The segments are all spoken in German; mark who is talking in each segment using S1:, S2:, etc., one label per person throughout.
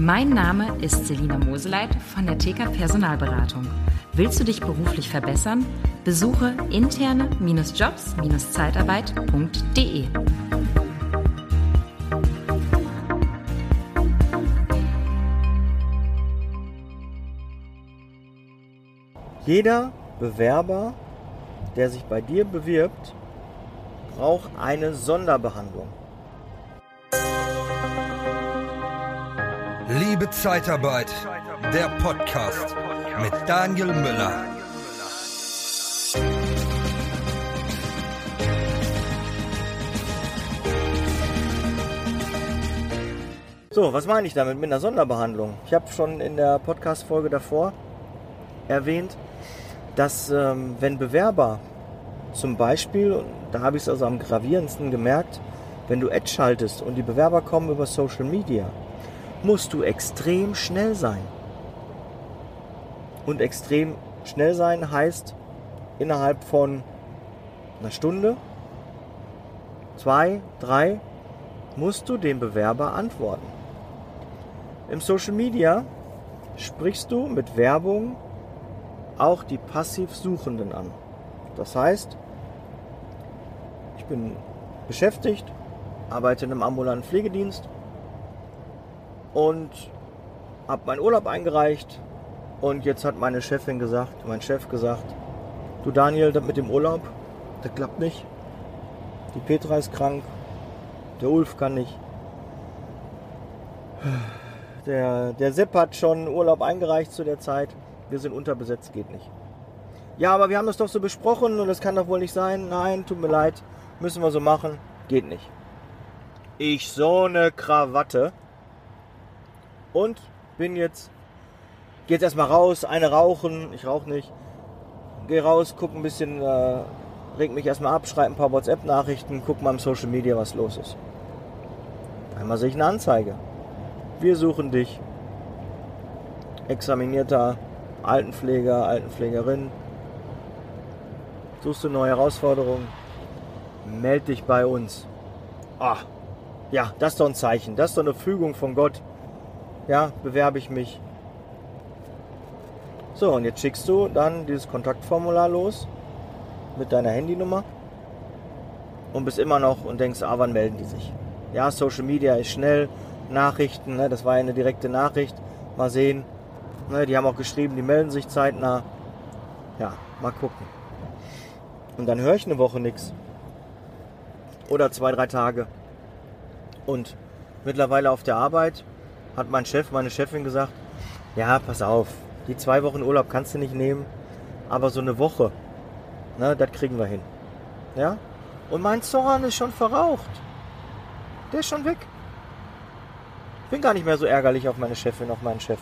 S1: Mein Name ist Selina Moseleit von der TK Personalberatung. Willst du dich beruflich verbessern? Besuche interne-jobs-zeitarbeit.de.
S2: Jeder Bewerber, der sich bei dir bewirbt, braucht eine Sonderbehandlung.
S3: Liebe Zeitarbeit, der Podcast mit Daniel Müller.
S2: So, was meine ich damit mit einer Sonderbehandlung? Ich habe schon in der Podcast-Folge davor erwähnt, dass ähm, wenn Bewerber zum Beispiel, da habe ich es also am gravierendsten gemerkt, wenn du Ad schaltest und die Bewerber kommen über Social Media, musst du extrem schnell sein. Und extrem schnell sein heißt innerhalb von einer Stunde, zwei, drei, musst du dem Bewerber antworten. Im Social Media sprichst du mit Werbung auch die passiv Suchenden an. Das heißt, ich bin beschäftigt, arbeite in einem ambulanten Pflegedienst und habe meinen Urlaub eingereicht und jetzt hat meine Chefin gesagt, mein Chef gesagt, du Daniel, das mit dem Urlaub, das klappt nicht. Die Petra ist krank, der Ulf kann nicht. Der, der Sepp hat schon Urlaub eingereicht zu der Zeit. Wir sind unterbesetzt, geht nicht. Ja, aber wir haben das doch so besprochen und das kann doch wohl nicht sein. Nein, tut mir leid, müssen wir so machen, geht nicht. Ich so eine Krawatte und bin jetzt, geh jetzt erstmal raus, eine rauchen, ich rauche nicht, geh raus, guck ein bisschen, äh, reg mich erstmal ab, schreibe ein paar WhatsApp-Nachrichten, guck mal im Social Media, was los ist. Einmal sehe ich eine Anzeige. Wir suchen dich. Examinierter Altenpfleger, Altenpflegerin. Suchst du neue Herausforderungen? Meld dich bei uns. Ah, ja, das ist doch ein Zeichen. Das ist doch eine Fügung von Gott ja, bewerbe ich mich. So, und jetzt schickst du dann dieses Kontaktformular los mit deiner Handynummer und bist immer noch und denkst, ah, wann melden die sich? Ja, Social Media ist schnell, Nachrichten, ne, das war ja eine direkte Nachricht. Mal sehen. Ne, die haben auch geschrieben, die melden sich zeitnah. Ja, mal gucken. Und dann höre ich eine Woche nichts. Oder zwei, drei Tage. Und mittlerweile auf der Arbeit hat mein Chef, meine Chefin gesagt, ja, pass auf, die zwei Wochen Urlaub kannst du nicht nehmen, aber so eine Woche, ne, das kriegen wir hin. Ja? Und mein Zorn ist schon verraucht. Der ist schon weg. Ich bin gar nicht mehr so ärgerlich auf meine Chefin, auf meinen Chef.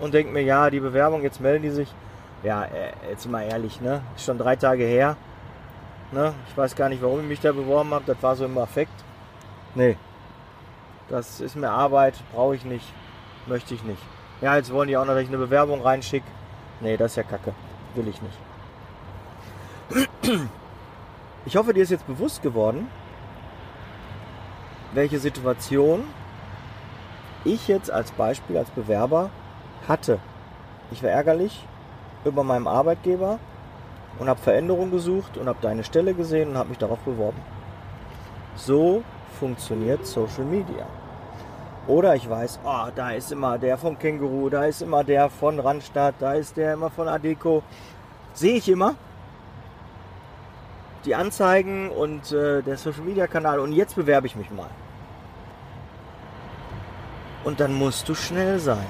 S2: Und denke mir, ja, die Bewerbung, jetzt melden die sich. Ja, äh, jetzt mal ehrlich, ne? Ist schon drei Tage her. Ne? Ich weiß gar nicht, warum ich mich da beworben habe. Das war so im Affekt. Nee, das ist mir Arbeit, brauche ich nicht, möchte ich nicht. Ja, jetzt wollen die auch noch, dass ich eine Bewerbung reinschicke. Nee, das ist ja kacke. Will ich nicht. Ich hoffe, dir ist jetzt bewusst geworden, welche Situation ich jetzt als Beispiel, als Bewerber hatte. Ich war ärgerlich über meinem Arbeitgeber und habe Veränderungen gesucht und habe deine Stelle gesehen und habe mich darauf beworben. So funktioniert Social Media. Oder ich weiß, oh, da ist immer der vom Känguru, da ist immer der von Randstadt, da ist der immer von Adeco. Sehe ich immer. Die Anzeigen und äh, der Social Media Kanal und jetzt bewerbe ich mich mal. Und dann musst du schnell sein.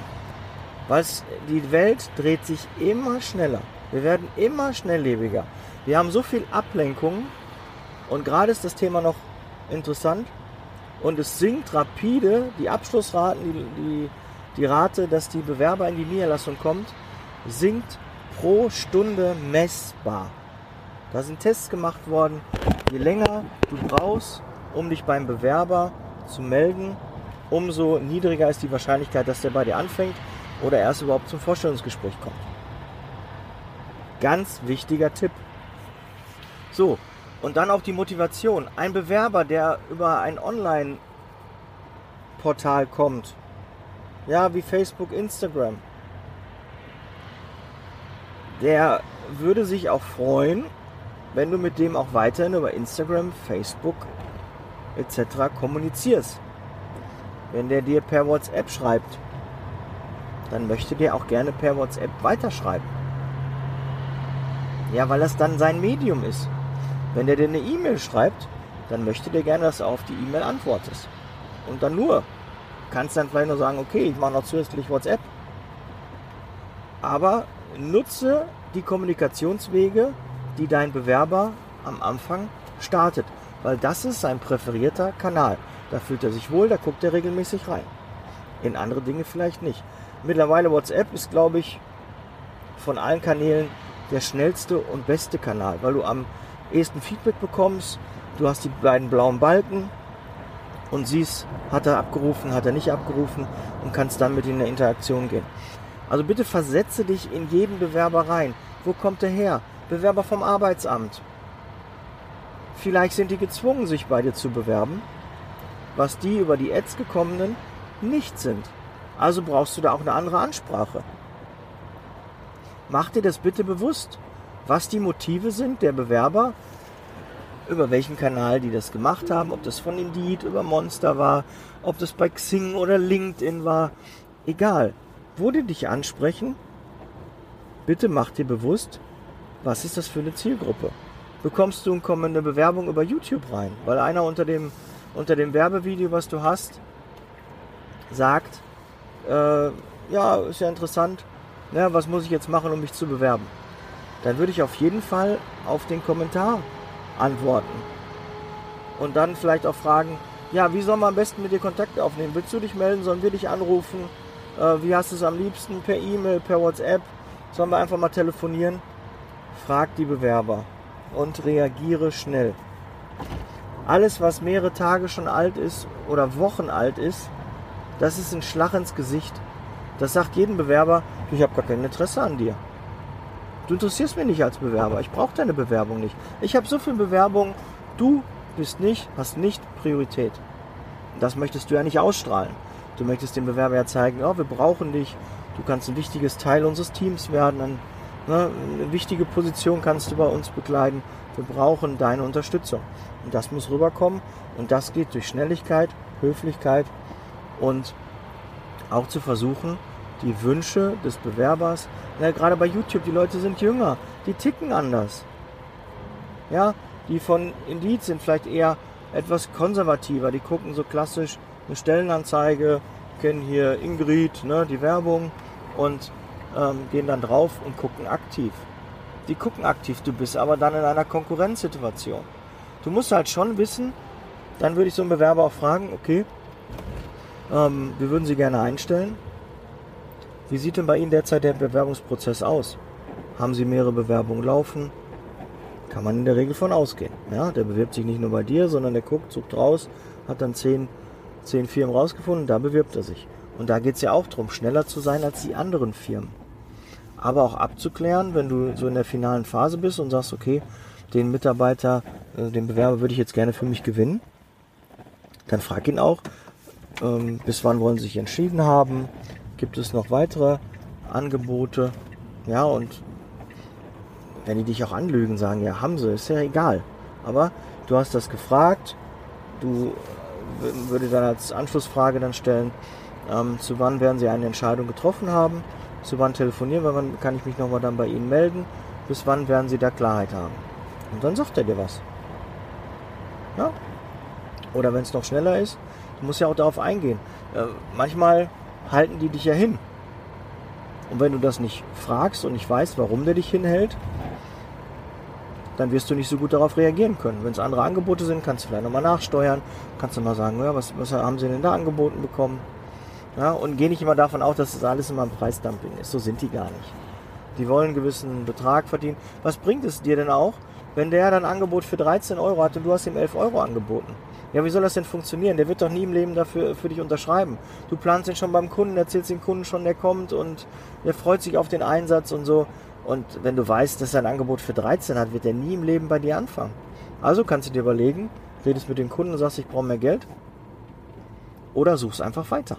S2: Weil die Welt dreht sich immer schneller. Wir werden immer schnelllebiger. Wir haben so viel Ablenkung und gerade ist das Thema noch interessant. Und es sinkt rapide, die Abschlussraten, die, die, die Rate, dass die Bewerber in die Niederlassung kommt, sinkt pro Stunde messbar. Da sind Tests gemacht worden. Je länger du brauchst, um dich beim Bewerber zu melden, umso niedriger ist die Wahrscheinlichkeit, dass der bei dir anfängt oder erst überhaupt zum Vorstellungsgespräch kommt. Ganz wichtiger Tipp. So, und dann auch die Motivation. Ein Bewerber, der über ein Online-Portal kommt, ja, wie Facebook, Instagram, der würde sich auch freuen, wenn du mit dem auch weiterhin über Instagram, Facebook etc. kommunizierst. Wenn der dir per WhatsApp schreibt, dann möchte der auch gerne per WhatsApp weiterschreiben. Ja, weil das dann sein Medium ist. Wenn der dir eine E-Mail schreibt, dann möchte der gerne, dass du auf die E-Mail antwortest. Und dann nur. Kannst dann vielleicht nur sagen, okay, ich mache noch zusätzlich WhatsApp. Aber nutze die Kommunikationswege, die dein Bewerber am Anfang startet. Weil das ist sein präferierter Kanal. Da fühlt er sich wohl, da guckt er regelmäßig rein. In andere Dinge vielleicht nicht. Mittlerweile WhatsApp ist, glaube ich, von allen Kanälen der schnellste und beste Kanal, weil du am ehesten Feedback bekommst. Du hast die beiden blauen Balken und siehst, hat er abgerufen, hat er nicht abgerufen und kannst dann mit in der Interaktion gehen. Also bitte versetze dich in jeden Bewerber rein. Wo kommt er her? Bewerber vom Arbeitsamt. Vielleicht sind die gezwungen, sich bei dir zu bewerben, was die über die Ads gekommenen nicht sind. Also brauchst du da auch eine andere Ansprache. Mach dir das bitte bewusst, was die Motive sind der Bewerber, über welchen Kanal die das gemacht haben, ob das von Indeed über Monster war, ob das bei Xing oder LinkedIn war, egal. Wo die dich ansprechen, bitte mach dir bewusst, was ist das für eine Zielgruppe. Bekommst du eine Bewerbung über YouTube rein, weil einer unter dem, unter dem Werbevideo, was du hast, sagt, äh, ja, ist ja interessant, ja, was muss ich jetzt machen, um mich zu bewerben? Dann würde ich auf jeden Fall auf den Kommentar antworten. Und dann vielleicht auch fragen, ja, wie soll man am besten mit dir Kontakt aufnehmen? Willst du dich melden? Sollen wir dich anrufen? Äh, wie hast du es am liebsten? Per E-Mail, per WhatsApp? Sollen wir einfach mal telefonieren? Frag die Bewerber und reagiere schnell. Alles, was mehrere Tage schon alt ist oder Wochen alt ist, das ist ein Schlag ins Gesicht. Das sagt jedem Bewerber, ich habe gar kein Interesse an dir. Du interessierst mich nicht als Bewerber. Ich brauche deine Bewerbung nicht. Ich habe so viele Bewerbungen. Du bist nicht, hast nicht Priorität. Das möchtest du ja nicht ausstrahlen. Du möchtest dem Bewerber ja zeigen, oh, wir brauchen dich. Du kannst ein wichtiges Teil unseres Teams werden. Ein, ne, eine wichtige Position kannst du bei uns bekleiden. Wir brauchen deine Unterstützung. Und das muss rüberkommen. Und das geht durch Schnelligkeit, Höflichkeit und auch zu versuchen, die Wünsche des Bewerbers, ja, gerade bei YouTube, die Leute sind jünger, die ticken anders. Ja, die von Indeed sind vielleicht eher etwas konservativer, die gucken so klassisch eine Stellenanzeige, kennen hier Ingrid, ne, die Werbung und ähm, gehen dann drauf und gucken aktiv. Die gucken aktiv, du bist aber dann in einer Konkurrenzsituation. Du musst halt schon wissen, dann würde ich so einen Bewerber auch fragen, okay, ähm, wir würden Sie gerne einstellen. Wie sieht denn bei Ihnen derzeit der Bewerbungsprozess aus? Haben Sie mehrere Bewerbungen laufen? Kann man in der Regel von ausgehen. Ja, der bewirbt sich nicht nur bei dir, sondern der guckt, sucht raus, hat dann zehn, zehn Firmen rausgefunden, da bewirbt er sich. Und da geht es ja auch darum, schneller zu sein als die anderen Firmen. Aber auch abzuklären, wenn du so in der finalen Phase bist und sagst, okay, den Mitarbeiter, äh, den Bewerber würde ich jetzt gerne für mich gewinnen, dann frag ihn auch, ähm, bis wann wollen Sie sich entschieden haben? Gibt es noch weitere Angebote? Ja, und wenn die dich auch anlügen, sagen, ja, haben sie, ist ja egal. Aber du hast das gefragt, du äh, würde dann als Anschlussfrage dann stellen, ähm, zu wann werden sie eine Entscheidung getroffen haben, zu wann telefonieren, wann kann ich mich nochmal dann bei ihnen melden, bis wann werden sie da Klarheit haben. Und dann sagt er dir was. Ja? Oder wenn es noch schneller ist, Du musst ja auch darauf eingehen. Äh, manchmal halten die dich ja hin. Und wenn du das nicht fragst und nicht weißt, warum der dich hinhält, dann wirst du nicht so gut darauf reagieren können. Wenn es andere Angebote sind, kannst du vielleicht nochmal nachsteuern, kannst du mal sagen, ja, was, was haben sie denn da angeboten bekommen? Ja, und geh nicht immer davon aus, dass das alles immer ein Preisdumping ist. So sind die gar nicht. Die wollen einen gewissen Betrag verdienen. Was bringt es dir denn auch, wenn der dann ein Angebot für 13 Euro hat und du hast ihm 11 Euro angeboten? Ja, wie soll das denn funktionieren? Der wird doch nie im Leben dafür für dich unterschreiben. Du planst ihn schon beim Kunden, erzählst dem Kunden schon, der kommt und der freut sich auf den Einsatz und so. Und wenn du weißt, dass er ein Angebot für 13 hat, wird er nie im Leben bei dir anfangen. Also kannst du dir überlegen, redest mit dem Kunden und sagst, ich brauche mehr Geld. Oder suchst einfach weiter.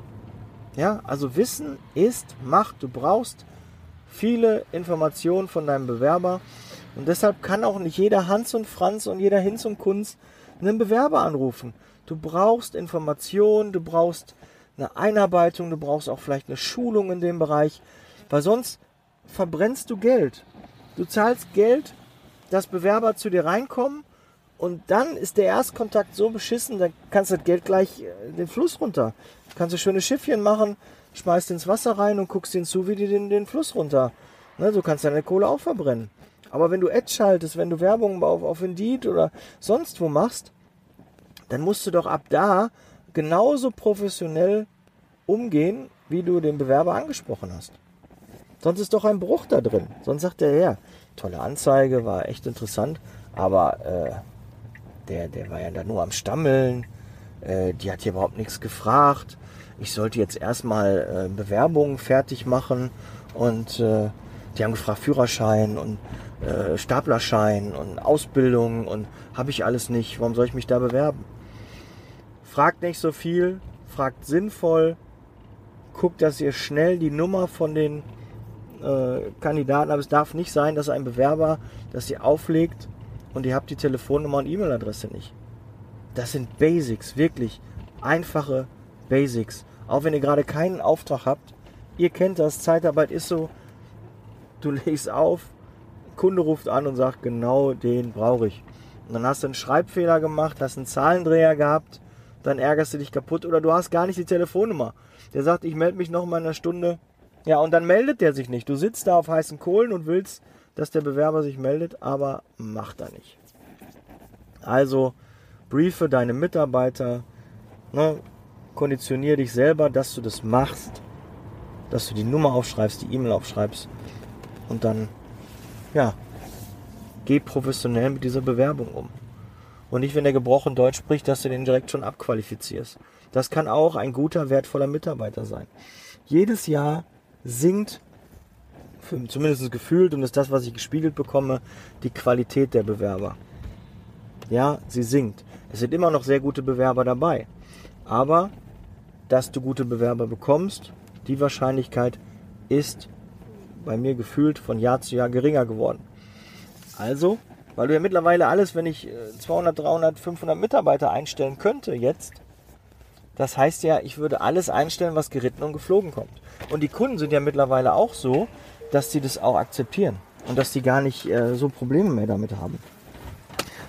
S2: Ja, also Wissen ist Macht. Du brauchst viele Informationen von deinem Bewerber. Und deshalb kann auch nicht jeder Hans und Franz und jeder Hinz und Kunz einen Bewerber anrufen. Du brauchst Informationen, du brauchst eine Einarbeitung, du brauchst auch vielleicht eine Schulung in dem Bereich, weil sonst verbrennst du Geld. Du zahlst Geld, dass Bewerber zu dir reinkommen und dann ist der Erstkontakt so beschissen, dann kannst du das Geld gleich äh, den Fluss runter. Kannst du schöne Schiffchen machen, schmeißt ins Wasser rein und guckst ihnen zu, wie die den, den Fluss runter. Ne, du kannst deine Kohle auch verbrennen. Aber wenn du Ads schaltest, wenn du Werbung auf, auf Indeed oder sonst wo machst, dann musst du doch ab da genauso professionell umgehen, wie du den Bewerber angesprochen hast. Sonst ist doch ein Bruch da drin. Sonst sagt er, ja, tolle Anzeige, war echt interessant, aber äh, der, der war ja da nur am Stammeln, äh, die hat hier überhaupt nichts gefragt. Ich sollte jetzt erstmal äh, Bewerbungen fertig machen und äh, die haben gefragt Führerschein und äh, Staplerschein und Ausbildung und habe ich alles nicht. Warum soll ich mich da bewerben? Fragt nicht so viel, fragt sinnvoll, guckt, dass ihr schnell die Nummer von den äh, Kandidaten, aber es darf nicht sein, dass ein Bewerber, dass ihr auflegt und ihr habt die Telefonnummer und E-Mail-Adresse nicht. Das sind Basics, wirklich einfache Basics. Auch wenn ihr gerade keinen Auftrag habt, ihr kennt das, Zeitarbeit ist so, du legst auf, Kunde ruft an und sagt, genau den brauche ich. Und dann hast du einen Schreibfehler gemacht, hast einen Zahlendreher gehabt, dann ärgerst du dich kaputt oder du hast gar nicht die Telefonnummer. Der sagt, ich melde mich noch mal in einer Stunde. Ja, und dann meldet der sich nicht. Du sitzt da auf heißen Kohlen und willst, dass der Bewerber sich meldet, aber macht er nicht. Also briefe deine Mitarbeiter, ne, konditioniere dich selber, dass du das machst, dass du die Nummer aufschreibst, die E-Mail aufschreibst und dann, ja, geh professionell mit dieser Bewerbung um. Und nicht, wenn der gebrochen Deutsch spricht, dass du den direkt schon abqualifizierst. Das kann auch ein guter, wertvoller Mitarbeiter sein. Jedes Jahr sinkt, zumindest gefühlt, und das ist das, was ich gespiegelt bekomme, die Qualität der Bewerber. Ja, sie sinkt. Es sind immer noch sehr gute Bewerber dabei. Aber, dass du gute Bewerber bekommst, die Wahrscheinlichkeit ist bei mir gefühlt von Jahr zu Jahr geringer geworden. Also, weil du ja mittlerweile alles, wenn ich 200, 300, 500 Mitarbeiter einstellen könnte jetzt, das heißt ja, ich würde alles einstellen, was geritten und geflogen kommt. Und die Kunden sind ja mittlerweile auch so, dass sie das auch akzeptieren und dass sie gar nicht äh, so Probleme mehr damit haben.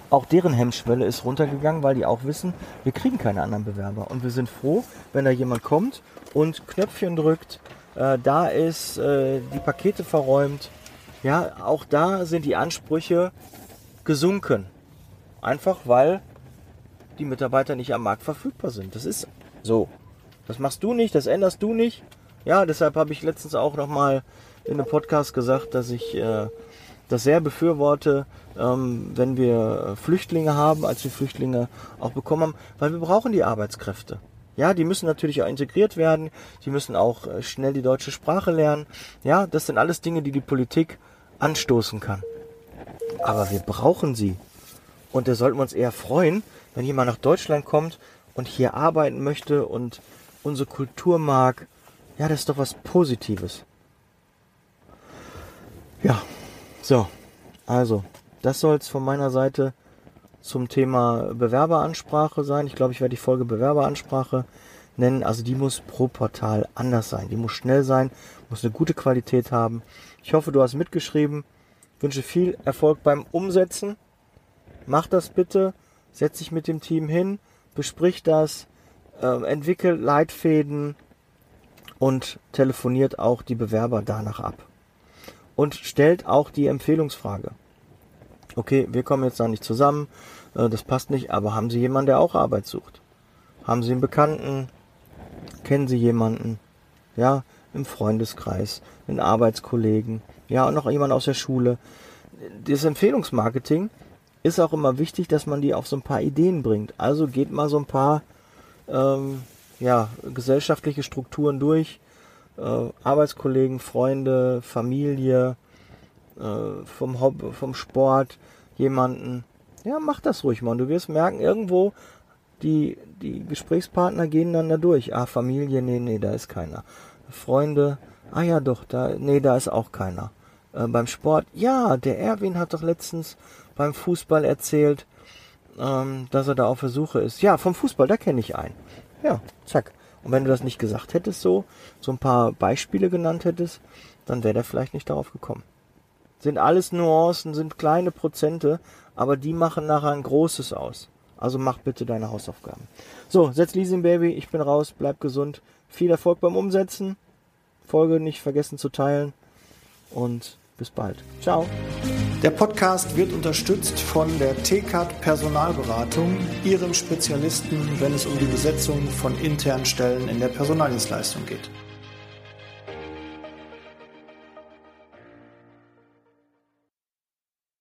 S2: Auch deren Hemmschwelle ist runtergegangen, weil die auch wissen, wir kriegen keine anderen Bewerber. Und wir sind froh, wenn da jemand kommt und Knöpfchen drückt, äh, da ist, äh, die Pakete verräumt. Ja, auch da sind die Ansprüche gesunken. Einfach weil die Mitarbeiter nicht am Markt verfügbar sind. Das ist so. Das machst du nicht, das änderst du nicht. Ja, deshalb habe ich letztens auch nochmal in einem Podcast gesagt, dass ich äh, das sehr befürworte, ähm, wenn wir Flüchtlinge haben, als wir Flüchtlinge auch bekommen haben, weil wir brauchen die Arbeitskräfte. Ja, die müssen natürlich auch integriert werden, die müssen auch äh, schnell die deutsche Sprache lernen. Ja, das sind alles Dinge, die die Politik anstoßen kann. Aber wir brauchen sie. Und da sollten wir uns eher freuen, wenn jemand nach Deutschland kommt und hier arbeiten möchte und unsere Kultur mag. Ja, das ist doch was Positives. Ja, so, also, das soll es von meiner Seite zum Thema Bewerberansprache sein. Ich glaube, ich werde die Folge Bewerberansprache nennen. Also die muss pro Portal anders sein. Die muss schnell sein, muss eine gute Qualität haben. Ich hoffe, du hast mitgeschrieben. Ich wünsche viel Erfolg beim Umsetzen. Mach das bitte. Setz dich mit dem Team hin, besprich das, äh, entwickelt Leitfäden und telefoniert auch die Bewerber danach ab und stellt auch die Empfehlungsfrage. Okay, wir kommen jetzt da nicht zusammen, äh, das passt nicht, aber haben Sie jemanden, der auch Arbeit sucht? Haben Sie einen Bekannten? Kennen Sie jemanden? Ja, im Freundeskreis, einen Arbeitskollegen, ja, und noch jemand aus der Schule. Das Empfehlungsmarketing ist auch immer wichtig, dass man die auf so ein paar Ideen bringt. Also geht mal so ein paar ähm, ja, gesellschaftliche Strukturen durch, äh, Arbeitskollegen, Freunde, Familie, äh, vom Hobby, vom Sport, jemanden. Ja, mach das ruhig mal. Und du wirst merken, irgendwo die, die Gesprächspartner gehen dann da durch. Ah, Familie, nee, nee, da ist keiner. Freunde, ah ja doch, da, nee, da ist auch keiner. Äh, beim Sport, ja, der Erwin hat doch letztens beim Fußball erzählt, ähm, dass er da auf der Suche ist. Ja, vom Fußball, da kenne ich einen. Ja, zack. Und wenn du das nicht gesagt hättest, so, so ein paar Beispiele genannt hättest, dann wäre der vielleicht nicht darauf gekommen. Sind alles Nuancen, sind kleine Prozente, aber die machen nachher ein großes aus. Also mach bitte deine Hausaufgaben. So, setz Leasing Baby, ich bin raus, bleib gesund. Viel Erfolg beim Umsetzen. Folge nicht vergessen zu teilen. Und bis bald. Ciao.
S4: Der Podcast wird unterstützt von der TCAT Personalberatung, ihrem Spezialisten, wenn es um die Besetzung von internen Stellen in der Personaldienstleistung geht.